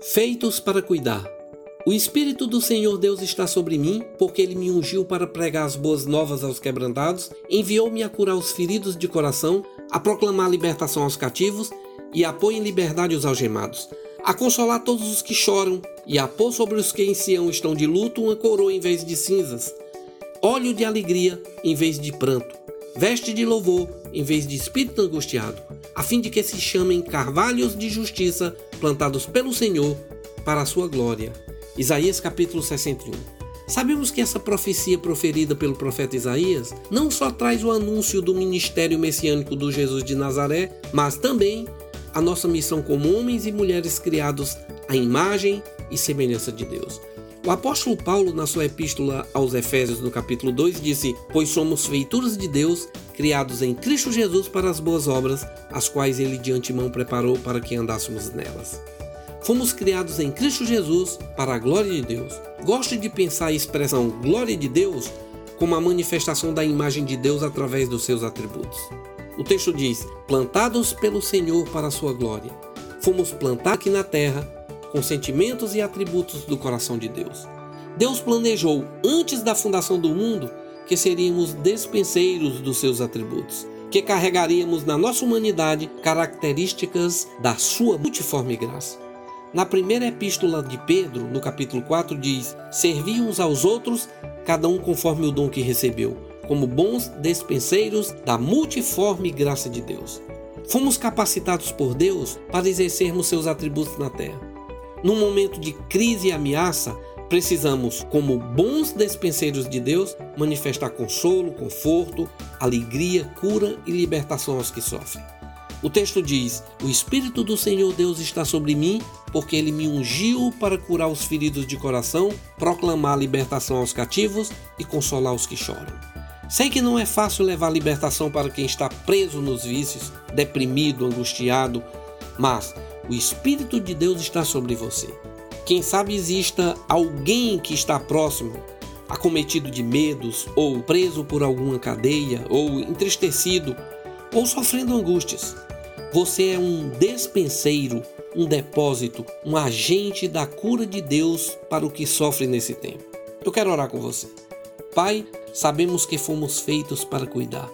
Feitos para cuidar. O Espírito do Senhor Deus está sobre mim, porque ele me ungiu para pregar as boas novas aos quebrantados, enviou-me a curar os feridos de coração, a proclamar libertação aos cativos e a pôr em liberdade os algemados, a consolar todos os que choram e a pôr sobre os que em Sião estão de luto uma coroa em vez de cinzas, óleo de alegria em vez de pranto, veste de louvor em vez de espírito angustiado, a fim de que se chamem carvalhos de justiça plantados pelo Senhor para a sua glória. Isaías capítulo 61. Sabemos que essa profecia proferida pelo profeta Isaías não só traz o anúncio do ministério messiânico do Jesus de Nazaré, mas também a nossa missão como homens e mulheres criados à imagem e semelhança de Deus. O apóstolo Paulo, na sua epístola aos Efésios, no capítulo 2, disse: Pois somos feituras de Deus, criados em Cristo Jesus para as boas obras, as quais ele de antemão preparou para que andássemos nelas. Fomos criados em Cristo Jesus para a glória de Deus. Gosto de pensar a expressão glória de Deus como a manifestação da imagem de Deus através dos seus atributos. O texto diz: plantados pelo Senhor para a sua glória. Fomos plantados aqui na terra com sentimentos e atributos do coração de Deus. Deus planejou antes da fundação do mundo que seríamos despenseiros dos seus atributos, que carregaríamos na nossa humanidade características da sua multiforme graça. Na primeira epístola de Pedro, no capítulo 4, diz: Servi uns aos outros, cada um conforme o dom que recebeu, como bons despenseiros da multiforme graça de Deus. Fomos capacitados por Deus para exercermos seus atributos na terra. Num momento de crise e ameaça, precisamos, como bons despenseiros de Deus, manifestar consolo, conforto, alegria, cura e libertação aos que sofrem. O texto diz: O Espírito do Senhor Deus está sobre mim, porque ele me ungiu para curar os feridos de coração, proclamar libertação aos cativos e consolar os que choram. Sei que não é fácil levar libertação para quem está preso nos vícios, deprimido, angustiado, mas o Espírito de Deus está sobre você. Quem sabe exista alguém que está próximo, acometido de medos, ou preso por alguma cadeia, ou entristecido, ou sofrendo angústias. Você é um despenseiro, um depósito, um agente da cura de Deus para o que sofre nesse tempo. Eu quero orar com você. Pai, sabemos que fomos feitos para cuidar.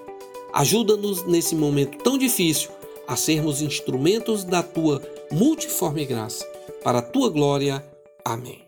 Ajuda-nos nesse momento tão difícil a sermos instrumentos da tua multiforme graça. Para a tua glória. Amém.